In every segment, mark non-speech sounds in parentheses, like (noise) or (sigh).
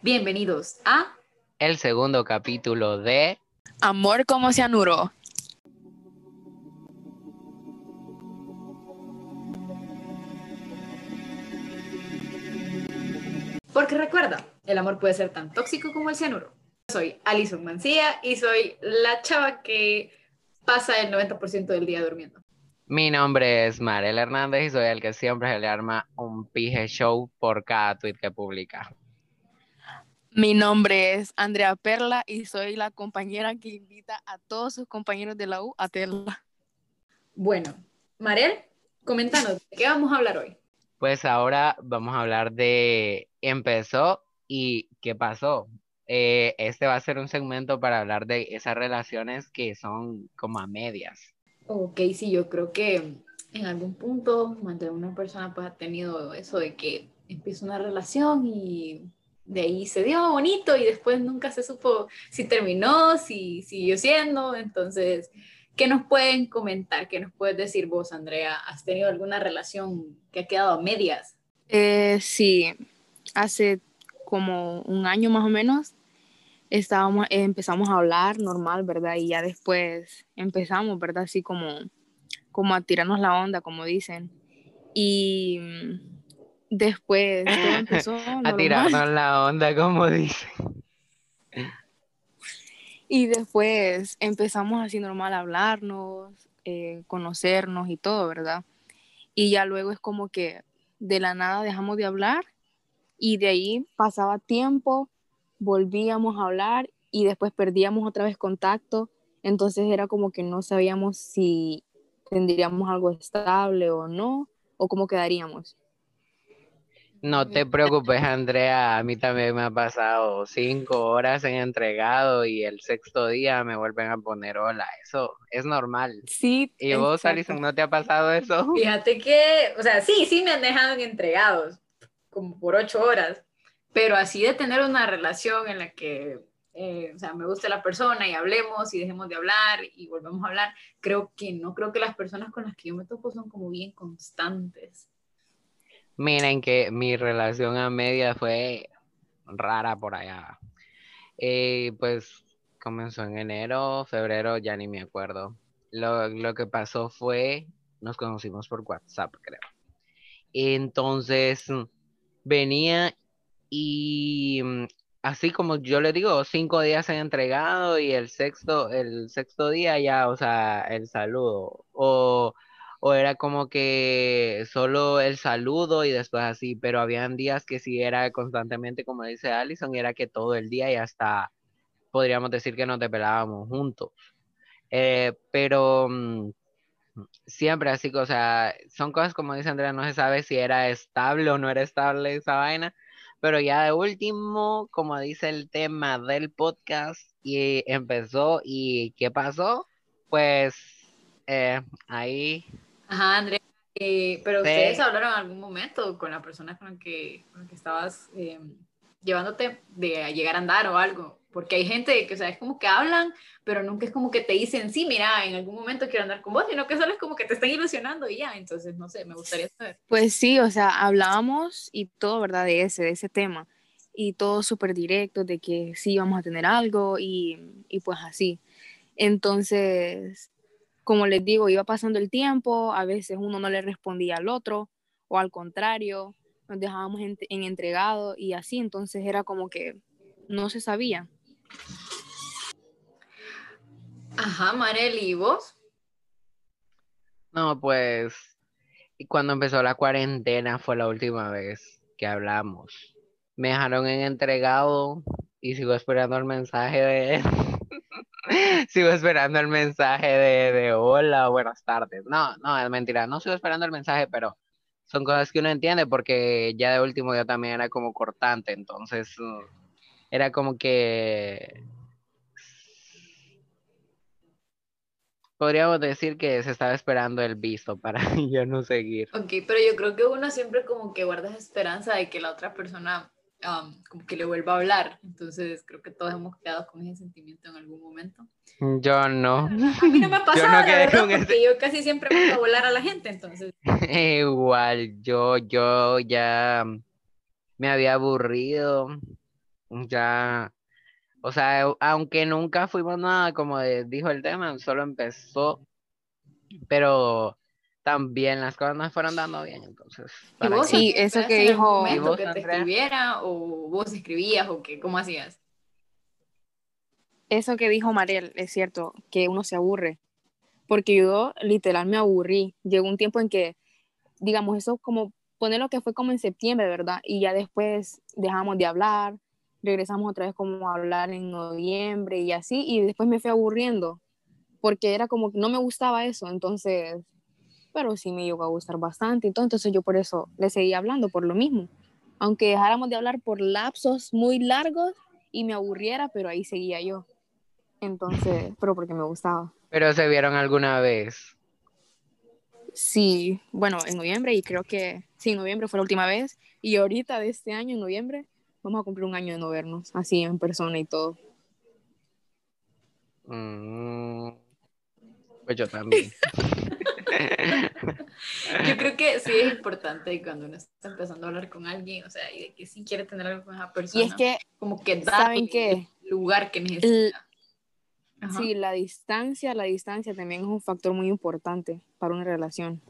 Bienvenidos a el segundo capítulo de Amor como cianuro. Porque recuerda, el amor puede ser tan tóxico como el cianuro. Soy Alison Mancía y soy la chava que pasa el 90% del día durmiendo. Mi nombre es Marel Hernández y soy el que siempre se le arma un pije show por cada tweet que publica. Mi nombre es Andrea Perla y soy la compañera que invita a todos sus compañeros de la U a Terla. Bueno, Marel, coméntanos, ¿de qué vamos a hablar hoy? Pues ahora vamos a hablar de empezó y qué pasó. Eh, este va a ser un segmento para hablar de esas relaciones que son como a medias. Ok, sí, yo creo que en algún punto más de una persona pues ha tenido eso de que empieza una relación y de ahí se dio bonito y después nunca se supo si terminó, si siguió siendo. Entonces, ¿qué nos pueden comentar? ¿Qué nos puedes decir vos, Andrea? ¿Has tenido alguna relación que ha quedado a medias? Eh, sí, hace como un año más o menos estábamos, empezamos a hablar normal, ¿verdad? Y ya después empezamos, ¿verdad? Así como, como a tirarnos la onda, como dicen. Y después todo (laughs) empezó a tirarnos la onda, como dicen. Y después empezamos así normal a hablarnos, eh, conocernos y todo, ¿verdad? Y ya luego es como que de la nada dejamos de hablar y de ahí pasaba tiempo volvíamos a hablar y después perdíamos otra vez contacto, entonces era como que no sabíamos si tendríamos algo estable o no, o cómo quedaríamos. No te preocupes, Andrea, a mí también me ha pasado cinco horas en entregado y el sexto día me vuelven a poner hola, eso es normal. Sí. ¿Y vos, Alison, no te ha pasado eso? Fíjate que, o sea, sí, sí me han dejado en entregados, como por ocho horas, pero así de tener una relación en la que, eh, o sea, me guste la persona y hablemos y dejemos de hablar y volvemos a hablar, creo que no, creo que las personas con las que yo me topo son como bien constantes. Miren que mi relación a media fue rara por allá. Eh, pues comenzó en enero, febrero, ya ni me acuerdo. Lo, lo, que pasó fue, nos conocimos por WhatsApp, creo. Entonces, venía y mm, así como yo le digo, cinco días han entregado y el sexto, el sexto día ya, o sea, el saludo. O, o era como que solo el saludo y después así, pero habían días que sí era constantemente, como dice Allison, era que todo el día y hasta podríamos decir que nos depelábamos juntos. Eh, pero mm, siempre así, o sea, son cosas como dice Andrea, no se sabe si era estable o no era estable esa vaina, pero ya de último, como dice el tema del podcast, y empezó y ¿qué pasó? Pues eh, ahí. Ajá, Andrea. Eh, pero ustedes hablaron en algún momento con la persona con la que, con la que estabas eh, llevándote de llegar a andar o algo. Porque hay gente que, o sea, es como que hablan, pero nunca es como que te dicen, sí, mira, en algún momento quiero andar con vos, sino que solo es como que te están ilusionando y ya. Entonces, no sé, me gustaría saber. Pues sí, o sea, hablábamos y todo, ¿verdad? De ese, de ese tema. Y todo súper directo, de que sí vamos a tener algo y, y pues así. Entonces, como les digo, iba pasando el tiempo, a veces uno no le respondía al otro, o al contrario, nos dejábamos en, en entregado y así, entonces era como que no se sabía. Ajá, Marel, ¿y vos? No, pues cuando empezó la cuarentena fue la última vez que hablamos. Me dejaron en entregado y sigo esperando el mensaje de... (laughs) sigo esperando el mensaje de, de hola, buenas tardes. No, no, es mentira, no sigo esperando el mensaje, pero son cosas que uno entiende porque ya de último yo también era como cortante, entonces era como que podríamos decir que se estaba esperando el visto para (laughs) yo no seguir. Ok, pero yo creo que uno siempre como que guarda esperanza de que la otra persona um, como que le vuelva a hablar. Entonces creo que todos hemos quedado con ese sentimiento en algún momento. Yo no. A mí no me ha pasado, (laughs) yo no porque yo casi siempre me a volar a la gente, entonces. (laughs) Igual, yo, yo ya me había aburrido ya, o sea, aunque nunca fuimos nada, como dijo el tema, solo empezó, pero también las cosas no fueron dando bien, entonces. ¿Y vos Sí, eso que dijo- ¿Y ¿Y vos, que te Andrea? escribiera o vos escribías o qué? ¿Cómo hacías? Eso que dijo Mariel, es cierto, que uno se aburre. Porque yo literal me aburrí. Llegó un tiempo en que, digamos, eso como poner lo que fue como en septiembre, ¿verdad? Y ya después dejamos de hablar, regresamos otra vez como a hablar en noviembre y así, y después me fui aburriendo, porque era como que no me gustaba eso, entonces, pero sí me llegó a gustar bastante, todo, entonces yo por eso le seguí hablando, por lo mismo. Aunque dejáramos de hablar por lapsos muy largos y me aburriera, pero ahí seguía yo. Entonces, (laughs) pero porque me gustaba. Pero se vieron alguna vez. Sí, bueno, en noviembre y creo que sí, en noviembre fue la última vez y ahorita de este año, en noviembre, vamos a cumplir un año de no vernos, así en persona y todo. Mm, pues yo también. (laughs) (laughs) Yo creo que sí es importante cuando uno está empezando a hablar con alguien, o sea, y de que sí quiere tener algo con esa persona, Y es que, como que da ¿saben qué? el lugar que necesita. Ajá. sí, la distancia, la distancia también es un factor muy importante para una relación.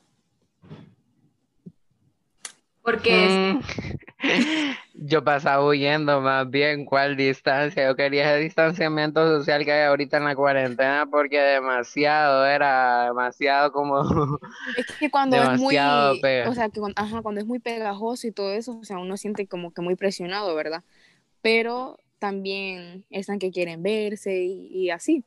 Porque es- Mm, (laughs) Yo pasaba huyendo más bien cuál distancia. Yo quería ese distanciamiento social que hay ahorita en la cuarentena porque demasiado, era demasiado como... Es que cuando es muy, pega. o sea, que cuando, ajá, cuando es muy pegajoso y todo eso, o sea, uno siente como que muy presionado, ¿verdad? Pero también están que quieren verse y, y así.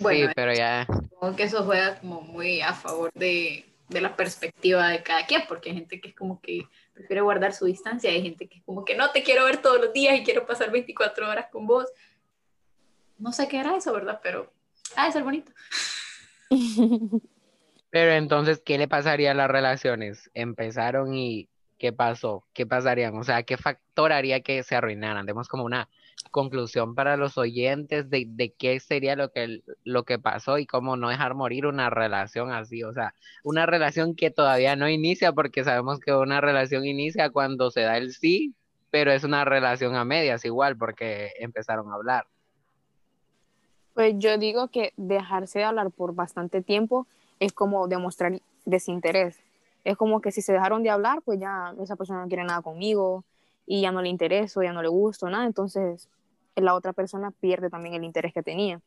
Bueno, Sí, pero ya... supongo que eso juega como muy a favor de, de la perspectiva de cada quien, porque hay gente que es como que prefiere guardar su distancia, hay gente que es como que no te quiero ver todos los días y quiero pasar 24 horas con vos. No sé qué era eso, ¿verdad? Pero ha de ser bonito. (laughs) Pero entonces, ¿qué le pasaría a las relaciones? Empezaron y ¿qué pasó? ¿Qué pasarían? O sea, ¿qué factor haría que se arruinaran? Demos como una conclusión para los oyentes de, de qué sería lo que, lo que pasó y cómo no dejar morir una relación así. O sea, una relación que todavía no inicia porque sabemos que una relación inicia cuando se da el sí, pero es una relación a medias igual porque empezaron a hablar. Pues yo digo que dejarse de hablar por bastante tiempo es como demostrar desinterés. Es como que si se dejaron de hablar, pues ya esa persona no quiere nada conmigo y ya no le intereso, ya no le gusto, nada. Entonces la otra persona pierde también el interés que tenía.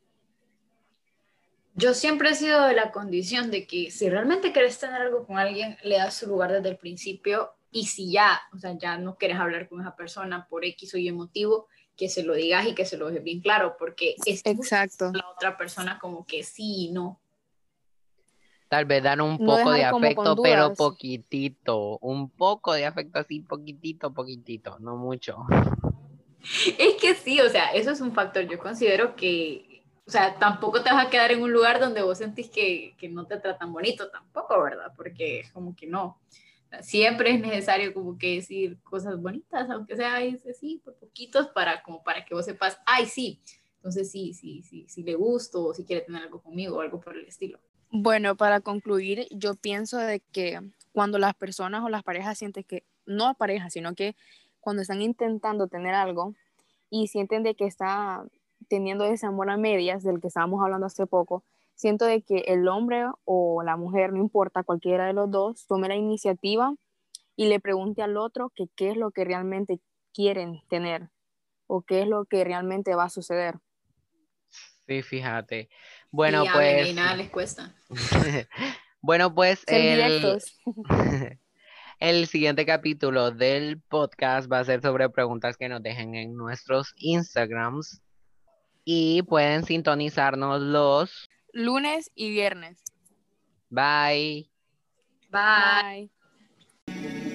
Yo siempre he sido de la condición de que si realmente querés tener algo con alguien, le das su lugar desde el principio y si ya, o sea, ya no quieres hablar con esa persona por X o Y motivo, que se lo digas y que se lo dejes bien claro, porque es Exacto. la otra persona como que sí y no. Tal vez dan un No poco de como con afecto, pero poquitito, un poco de afecto así, poquitito, poquitito, no mucho. Es que sí, o sea, eso es un factor. Yo considero que, o sea, tampoco te vas a quedar en un lugar donde vos sentís que, que no te tratan bonito, tampoco, ¿verdad? Porque es como que no. Siempre es necesario como que decir cosas bonitas, aunque sea así, por poquitos, para, como para que vos sepas, ay, sí, entonces sí, sí, sí, sí le gusto, o si quiere tener algo conmigo, o algo por el estilo. Bueno, para concluir, yo pienso de que cuando las personas o las parejas sienten que, no parejas, sino que cuando están intentando tener algo y sienten de que está teniendo ese amor a medias del que estábamos hablando hace poco, siento de que el hombre o la mujer, no importa, cualquiera de los dos, tome la iniciativa y le pregunte al otro que qué es lo que realmente quieren tener o qué es lo que realmente va a suceder. Sí, fíjate. Bueno, y hablen, pues, y nada les cuesta. (laughs) bueno, pues el, (laughs) el siguiente capítulo del podcast va a ser sobre preguntas que nos dejen en nuestros Instagrams y pueden sintonizarnos los. Lunes y viernes. Bye. Bye. Bye.